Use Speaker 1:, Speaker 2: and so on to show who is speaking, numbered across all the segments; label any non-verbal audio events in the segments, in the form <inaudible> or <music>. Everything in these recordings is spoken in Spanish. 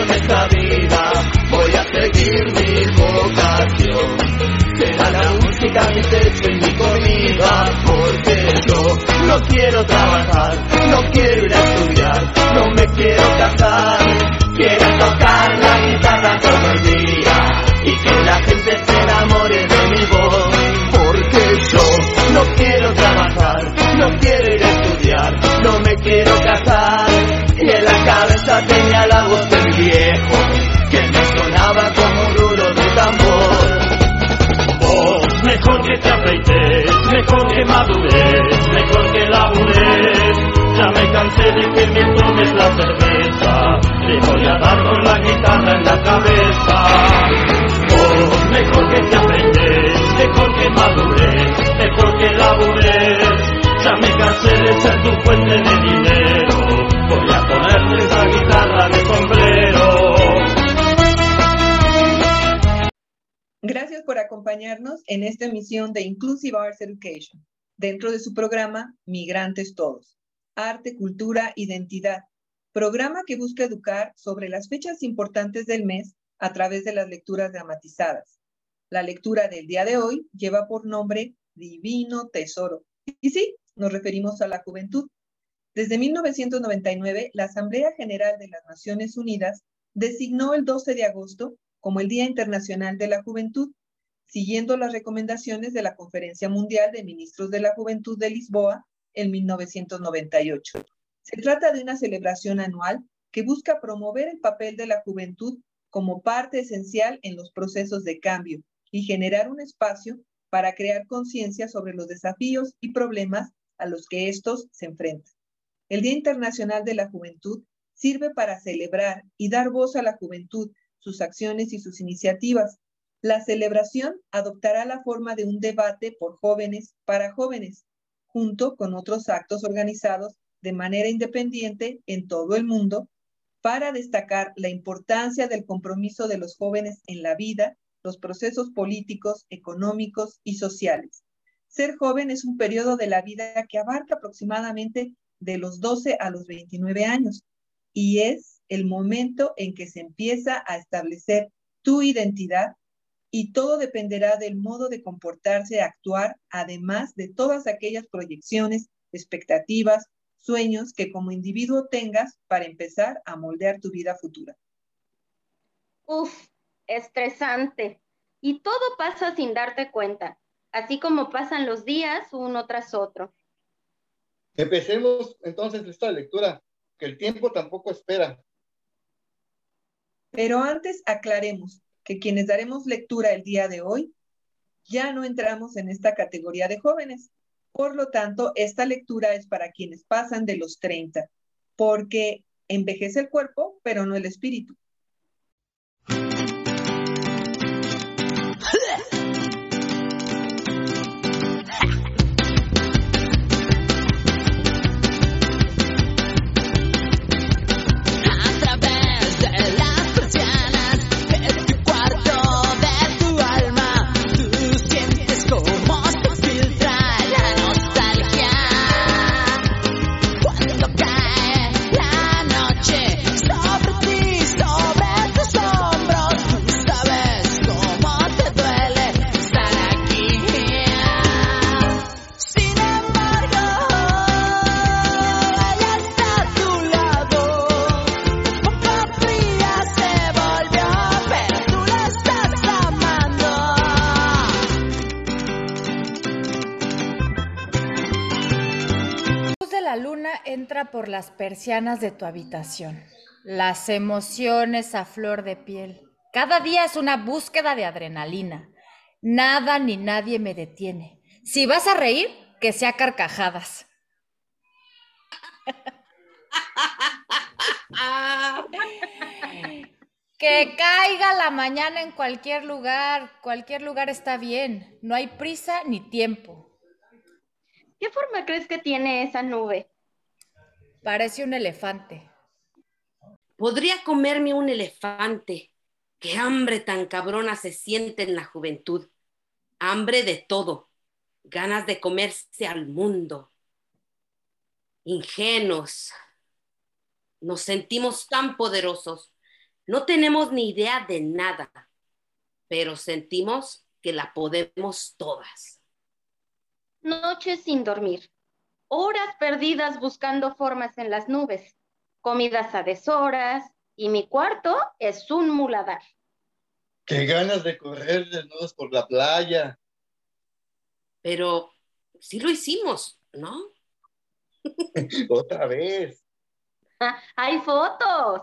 Speaker 1: esta vida voy a seguir mi vocación. Será la música mi techo y mi comida, porque yo no quiero trabajar, no quiero ir a estudiar, no me quiero que mejor que labures. Ya me cansé de que me tomes la cerveza, te voy a dar con la guitarra en la cabeza. Vos, mejor que te afeites, mejor que madures, mejor que labures. Ya me cansé de ser tu fuente de dinero, voy a ponerte esa guitarra de sombrero.
Speaker 2: Gracias por acompañarnos en esta emisión de Inclusive Arts Education, dentro de su programa Migrantes Todos, Arte, Cultura, Identidad, programa que busca educar sobre las fechas importantes del mes a través de las lecturas dramatizadas. La lectura del día de hoy lleva por nombre Divino Tesoro. Y sí, nos referimos a la juventud. Desde 1999, la Asamblea General de las Naciones Unidas designó el 12 de agosto como el Día Internacional de la Juventud, siguiendo las recomendaciones de la Conferencia Mundial de Ministros de la Juventud de Lisboa en 1998. Se trata de una celebración anual que busca promover el papel de la juventud como parte esencial en los procesos de cambio y generar un espacio para crear conciencia sobre los desafíos y problemas a los que estos se enfrentan. El Día Internacional de la Juventud sirve para celebrar y dar voz a la juventud sus acciones y sus iniciativas. La celebración adoptará la forma de un debate por jóvenes para jóvenes, junto con otros actos organizados de manera independiente en todo el mundo, para destacar la importancia del compromiso de los jóvenes en la vida, los procesos políticos, económicos y sociales. Ser joven es un periodo de la vida que abarca aproximadamente de los 12 a los 29 años y es el momento en que se empieza a establecer tu identidad y todo dependerá del modo de comportarse, actuar, además de todas aquellas proyecciones, expectativas, sueños que como individuo tengas para empezar a moldear tu vida futura.
Speaker 3: Uf, estresante. Y todo pasa sin darte cuenta, así como pasan los días uno tras otro.
Speaker 4: Empecemos entonces esta lectura, que el tiempo tampoco espera.
Speaker 2: Pero antes aclaremos que quienes daremos lectura el día de hoy ya no entramos en esta categoría de jóvenes. Por lo tanto, esta lectura es para quienes pasan de los 30, porque envejece el cuerpo, pero no el espíritu.
Speaker 5: Por las persianas de tu habitación. Las emociones a flor de piel. Cada día es una búsqueda de adrenalina. Nada ni nadie me detiene. Si vas a reír, que sea carcajadas. Que caiga la mañana en cualquier lugar. Cualquier lugar está bien. No hay prisa ni tiempo.
Speaker 3: ¿Qué forma crees que tiene esa nube?
Speaker 5: Parece un elefante.
Speaker 6: Podría comerme un elefante. Qué hambre tan cabrona se siente en la juventud. Hambre de todo. Ganas de comerse al mundo. Ingenuos. Nos sentimos tan poderosos. No tenemos ni idea de nada, pero sentimos que la podemos todas.
Speaker 3: Noches sin dormir, horas perdidas buscando formas en las nubes, comidas a deshoras, y mi cuarto es un muladar.
Speaker 4: Qué ganas de correr desnudos por la playa.
Speaker 6: Pero sí lo hicimos, ¿no? <laughs>
Speaker 4: Otra vez.
Speaker 3: Ah, ¡Hay fotos!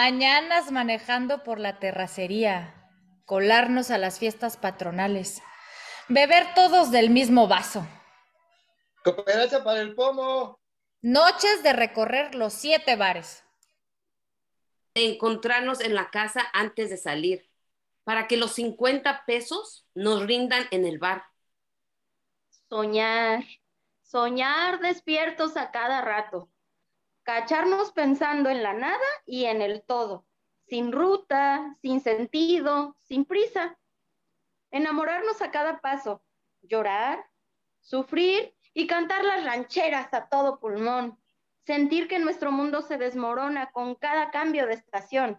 Speaker 5: Mañanas manejando por la terracería, colarnos a las fiestas patronales, beber todos del mismo vaso.
Speaker 4: Cooperacha para el pomo.
Speaker 5: Noches de recorrer los siete bares.
Speaker 6: Encontrarnos en la casa antes de salir, para que los 50 pesos nos rindan en el bar.
Speaker 3: Soñar, soñar despiertos a cada rato cacharnos pensando en la nada y en el todo, sin ruta, sin sentido, sin prisa. Enamorarnos a cada paso, llorar, sufrir y cantar las rancheras a todo pulmón, sentir que nuestro mundo se desmorona con cada cambio de estación.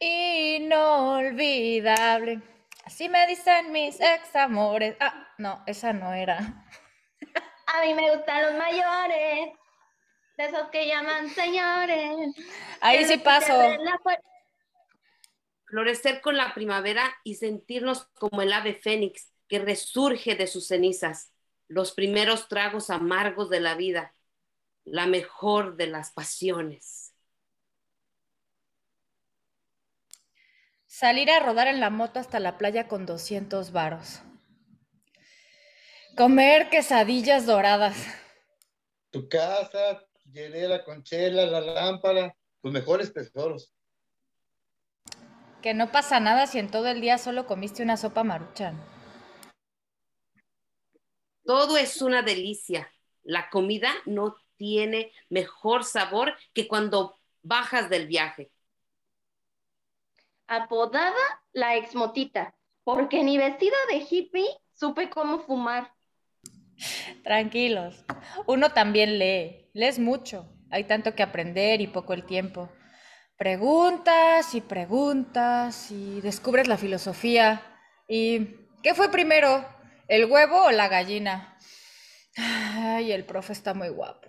Speaker 5: Inolvidable. Así me dicen mis ex amores. Ah, no, esa no era.
Speaker 3: A mí me gustan los mayores, de esos que llaman señores.
Speaker 5: Ahí sí paso.
Speaker 6: Florecer con la primavera y sentirnos como el ave fénix que resurge de sus cenizas. Los primeros tragos amargos de la vida. La mejor de las pasiones.
Speaker 5: Salir a rodar en la moto hasta la playa con 200 varos. Comer quesadillas doradas.
Speaker 4: Tu casa, hielera con chela, la lámpara, tus mejores tesoros.
Speaker 5: Que no pasa nada si en todo el día solo comiste una sopa maruchan.
Speaker 6: Todo es una delicia. La comida no tiene mejor sabor que cuando bajas del viaje
Speaker 3: apodada la exmotita, porque ni vestida de hippie supe cómo fumar.
Speaker 5: Tranquilos, uno también lee, lees mucho, hay tanto que aprender y poco el tiempo. Preguntas y preguntas y descubres la filosofía. ¿Y qué fue primero, el huevo o la gallina? Ay, el profe está muy guapo.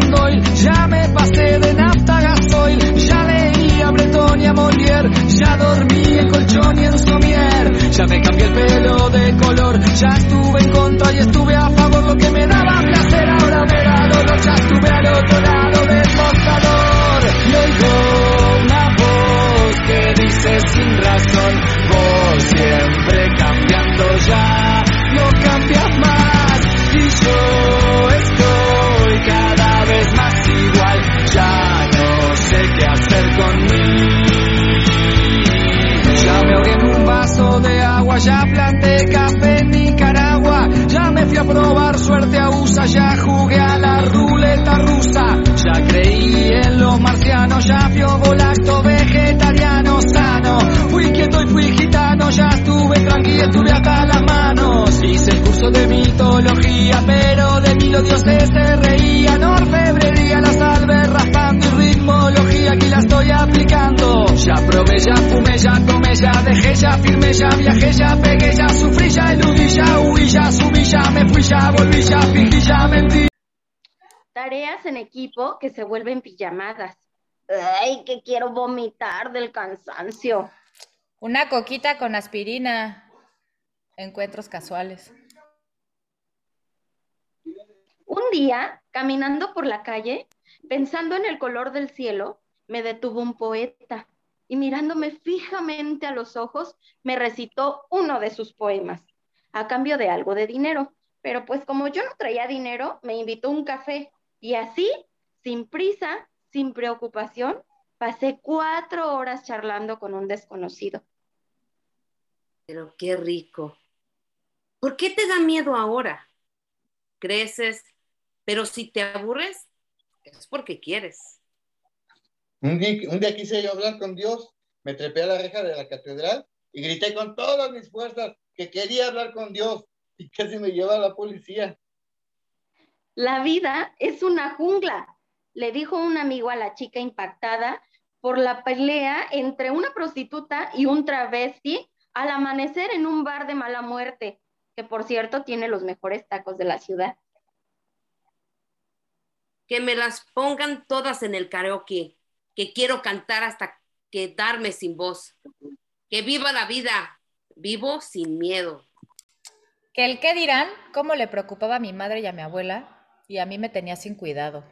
Speaker 7: Doyle, ya me pasé de nafta gasoil, ya leí a Breton y a Molière, ya dormí en colchón y en somier, ya me cambié el pelo de color, ya estuve en contra y estuve a favor, lo que me daba placer ahora me da dolor, ya los dioses se reían, orfebrería, la salve raspando y ritmología, aquí la estoy aplicando, ya probé, ya fumé, ya tomé, ya dejé, ya firmé, ya viajé, ya pegué, ya sufrí, ya eludí, ya huí, ya subí, ya me fui, ya volví, ya fingí, ya mentí.
Speaker 3: Tareas en equipo que se vuelven pijamadas. Ay, que quiero vomitar del cansancio.
Speaker 5: Una coquita con aspirina. Encuentros casuales.
Speaker 3: Un día, caminando por la calle, pensando en el color del cielo, me detuvo un poeta y mirándome fijamente a los ojos, me recitó uno de sus poemas, a cambio de algo de dinero. Pero pues como yo no traía dinero, me invitó a un café y así, sin prisa, sin preocupación, pasé cuatro horas charlando con un desconocido.
Speaker 6: Pero qué rico. ¿Por qué te da miedo ahora? Creces, pero si te aburres, es porque quieres.
Speaker 4: Un día, un día quise yo hablar con Dios, me trepé a la reja de la catedral y grité con todas mis fuerzas que quería hablar con Dios y casi me lleva a la policía.
Speaker 3: La vida es una jungla, le dijo un amigo a la chica impactada por la pelea entre una prostituta y un travesti al amanecer en un bar de mala muerte, que por cierto tiene los mejores tacos de la ciudad.
Speaker 6: Que me las pongan todas en el karaoke, que quiero cantar hasta quedarme sin voz. Que viva la vida, vivo sin miedo.
Speaker 5: Que el qué dirán, cómo le preocupaba a mi madre y a mi abuela, y a mí me tenía sin cuidado.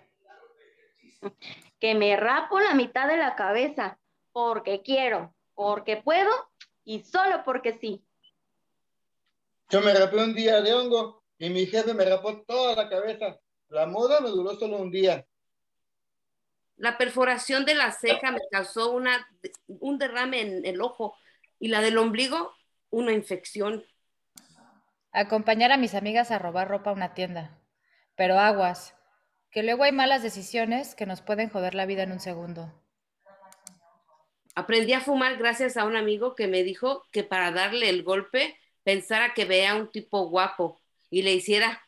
Speaker 3: Que me rapo la mitad de la cabeza, porque quiero, porque puedo y solo porque sí.
Speaker 4: Yo me rapé un día de hongo y mi jefe me rapó toda la cabeza. La moda me duró solo un día.
Speaker 6: La perforación de la ceja me causó una, un derrame en el ojo y la del ombligo una infección.
Speaker 5: Acompañar a mis amigas a robar ropa a una tienda. Pero aguas, que luego hay malas decisiones que nos pueden joder la vida en un segundo.
Speaker 6: Aprendí a fumar gracias a un amigo que me dijo que para darle el golpe pensara que vea a un tipo guapo y le hiciera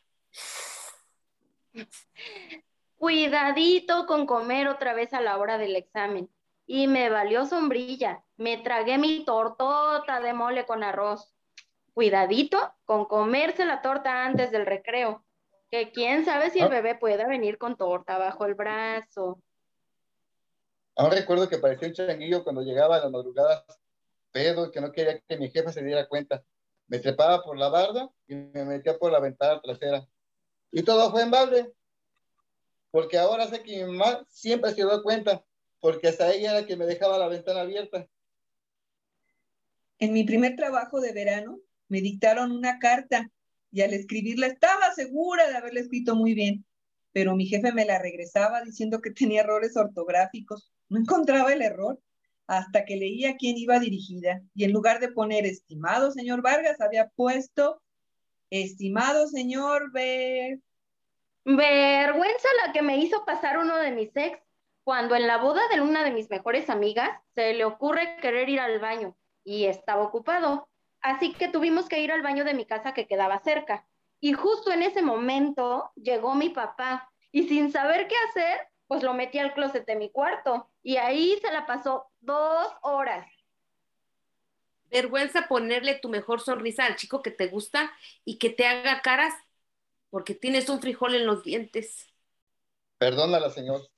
Speaker 3: Cuidadito con comer otra vez a la hora del examen. Y me valió sombrilla. Me tragué mi tortota de mole con arroz. Cuidadito con comerse la torta antes del recreo. Que quién sabe si el bebé pueda venir con torta bajo el brazo.
Speaker 4: Aún recuerdo que parecía un changuillo cuando llegaba a las madrugadas pedo y que no quería que mi jefe se diera cuenta. Me trepaba por la barda y me metía por la ventana trasera. Y todo fue en balde. porque ahora sé que mi mamá siempre se dio cuenta, porque hasta ella era la que me dejaba la ventana abierta.
Speaker 2: En mi primer trabajo de verano me dictaron una carta y al escribirla estaba segura de haberla escrito muy bien, pero mi jefe me la regresaba diciendo que tenía errores ortográficos. No encontraba el error hasta que leía a quién iba dirigida y en lugar de poner estimado señor Vargas había puesto estimado señor Ver.
Speaker 3: Vergüenza la que me hizo pasar uno de mis ex cuando en la boda de una de mis mejores amigas se le ocurre querer ir al baño y estaba ocupado. Así que tuvimos que ir al baño de mi casa que quedaba cerca. Y justo en ese momento llegó mi papá y sin saber qué hacer, pues lo metí al closet de mi cuarto y ahí se la pasó dos horas.
Speaker 6: Vergüenza ponerle tu mejor sonrisa al chico que te gusta y que te haga caras porque tienes un frijol en los dientes.
Speaker 4: Perdónala, señor.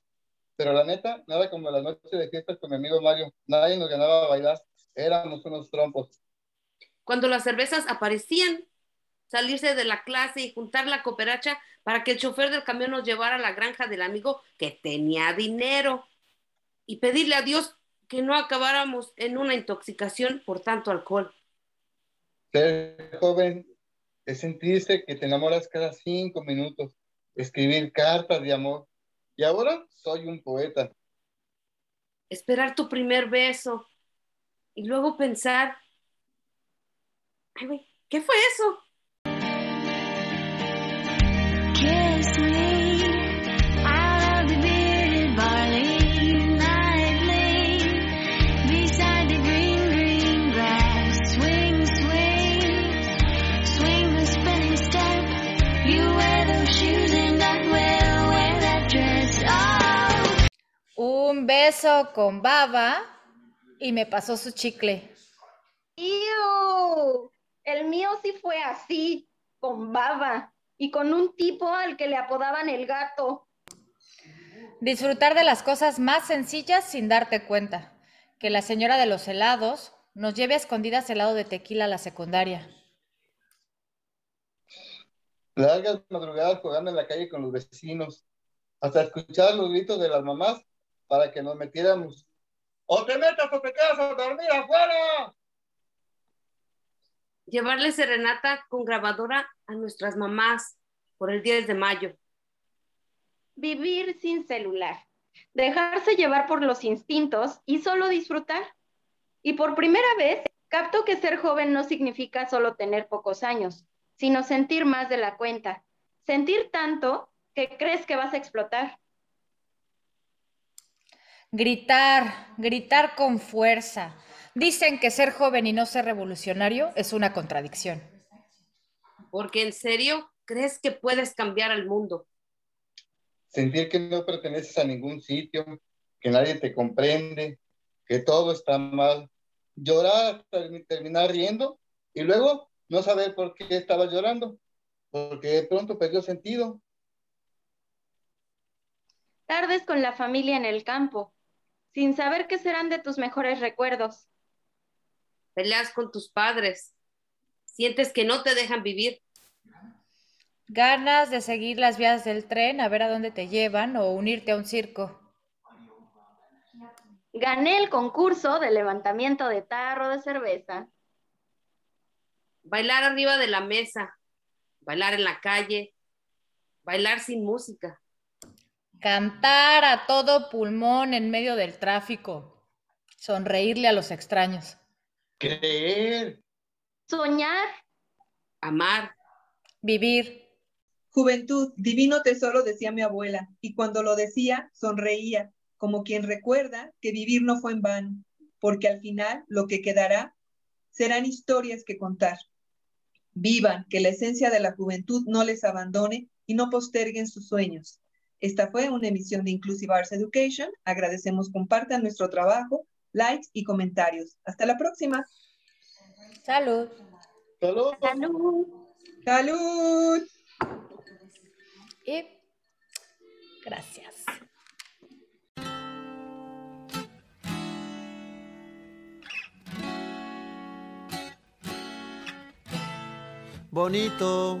Speaker 4: Pero la neta, nada como la noche de fiestas con mi amigo Mario. Nadie nos ganaba a bailar. Éramos unos trompos.
Speaker 6: Cuando las cervezas aparecían, salirse de la clase y juntar la cooperacha para que el chofer del camión nos llevara a la granja del amigo que tenía dinero y pedirle a Dios que no acabáramos en una intoxicación por tanto alcohol.
Speaker 4: Ser joven es sentirse que te enamoras cada cinco minutos, escribir cartas de amor. Y ahora soy un poeta.
Speaker 6: Esperar tu primer beso y luego pensar, ay, güey, ¿qué fue eso?
Speaker 5: Un beso con baba y me pasó su chicle.
Speaker 3: ¡Iu! El mío sí fue así, con baba y con un tipo al que le apodaban el gato.
Speaker 5: Disfrutar de las cosas más sencillas sin darte cuenta. Que la señora de los helados nos lleve a escondidas helado de tequila a la secundaria.
Speaker 4: Largas madrugadas jugando en la calle con los vecinos, hasta escuchar los gritos de las mamás para que nos metiéramos. ¡O te metas o te quedas a dormir afuera!
Speaker 6: Llevarle serenata con grabadora a nuestras mamás por el 10 de mayo.
Speaker 3: Vivir sin celular. Dejarse llevar por los instintos y solo disfrutar. Y por primera vez, capto que ser joven no significa solo tener pocos años, sino sentir más de la cuenta. Sentir tanto que crees que vas a explotar.
Speaker 5: Gritar, gritar con fuerza. Dicen que ser joven y no ser revolucionario es una contradicción.
Speaker 6: Porque en serio, ¿crees que puedes cambiar al mundo?
Speaker 4: Sentir que no perteneces a ningún sitio, que nadie te comprende, que todo está mal. Llorar hasta terminar riendo y luego no saber por qué estabas llorando, porque de pronto perdió sentido.
Speaker 3: Tardes con la familia en el campo, sin saber qué serán de tus mejores recuerdos.
Speaker 6: Peleas con tus padres. Sientes que no te dejan vivir.
Speaker 5: Ganas de seguir las vías del tren a ver a dónde te llevan o unirte a un circo.
Speaker 3: Gané el concurso de levantamiento de tarro de cerveza.
Speaker 6: Bailar arriba de la mesa. Bailar en la calle. Bailar sin música.
Speaker 5: Cantar a todo pulmón en medio del tráfico. Sonreírle a los extraños.
Speaker 4: Creer.
Speaker 3: Soñar.
Speaker 6: Amar.
Speaker 5: Vivir.
Speaker 2: Juventud, divino tesoro, decía mi abuela, y cuando lo decía, sonreía, como quien recuerda que vivir no fue en vano, porque al final lo que quedará serán historias que contar. Vivan, que la esencia de la juventud no les abandone y no posterguen sus sueños. Esta fue una emisión de Inclusive Arts Education. Agradecemos compartan nuestro trabajo, likes y comentarios. Hasta la próxima.
Speaker 5: Salud.
Speaker 4: Salud.
Speaker 3: Salud.
Speaker 2: Salud.
Speaker 5: Y gracias.
Speaker 8: bonito,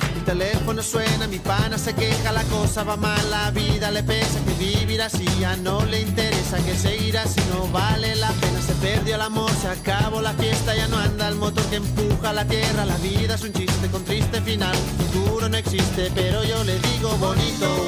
Speaker 8: Teléfono suena, mi pana se queja, la cosa va mal, la vida le pesa, que vivir así ya no le interesa, que seguir así no vale la pena, se perdió el amor, se acabó la fiesta, ya no anda el motor que empuja la tierra, la vida es un chiste con triste final, futuro no existe, pero yo le digo bonito,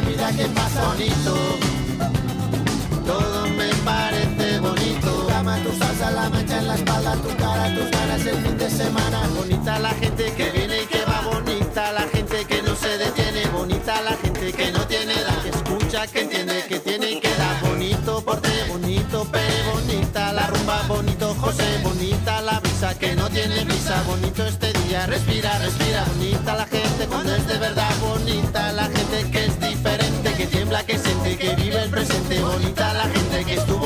Speaker 8: la vida que pasa. Bonito. Todo me parece bonito. Cama, tu salsa, la mancha en la espalda, tu cara, tus ganas el fin de semana. Bonita la gente que viene y que va. Bonita la gente que no se detiene. Bonita la gente que no tiene edad. Que escucha, que entiende, que tiene y que da. Bonito porte, bonito pe, bonita la rumba, bonito José, bonita la brisa que no tiene prisa, bonito este día, respira, respira, bonita la gente cuando es de verdad, bonita la gente que siente, que vive el presente, bonita la gente que estuvo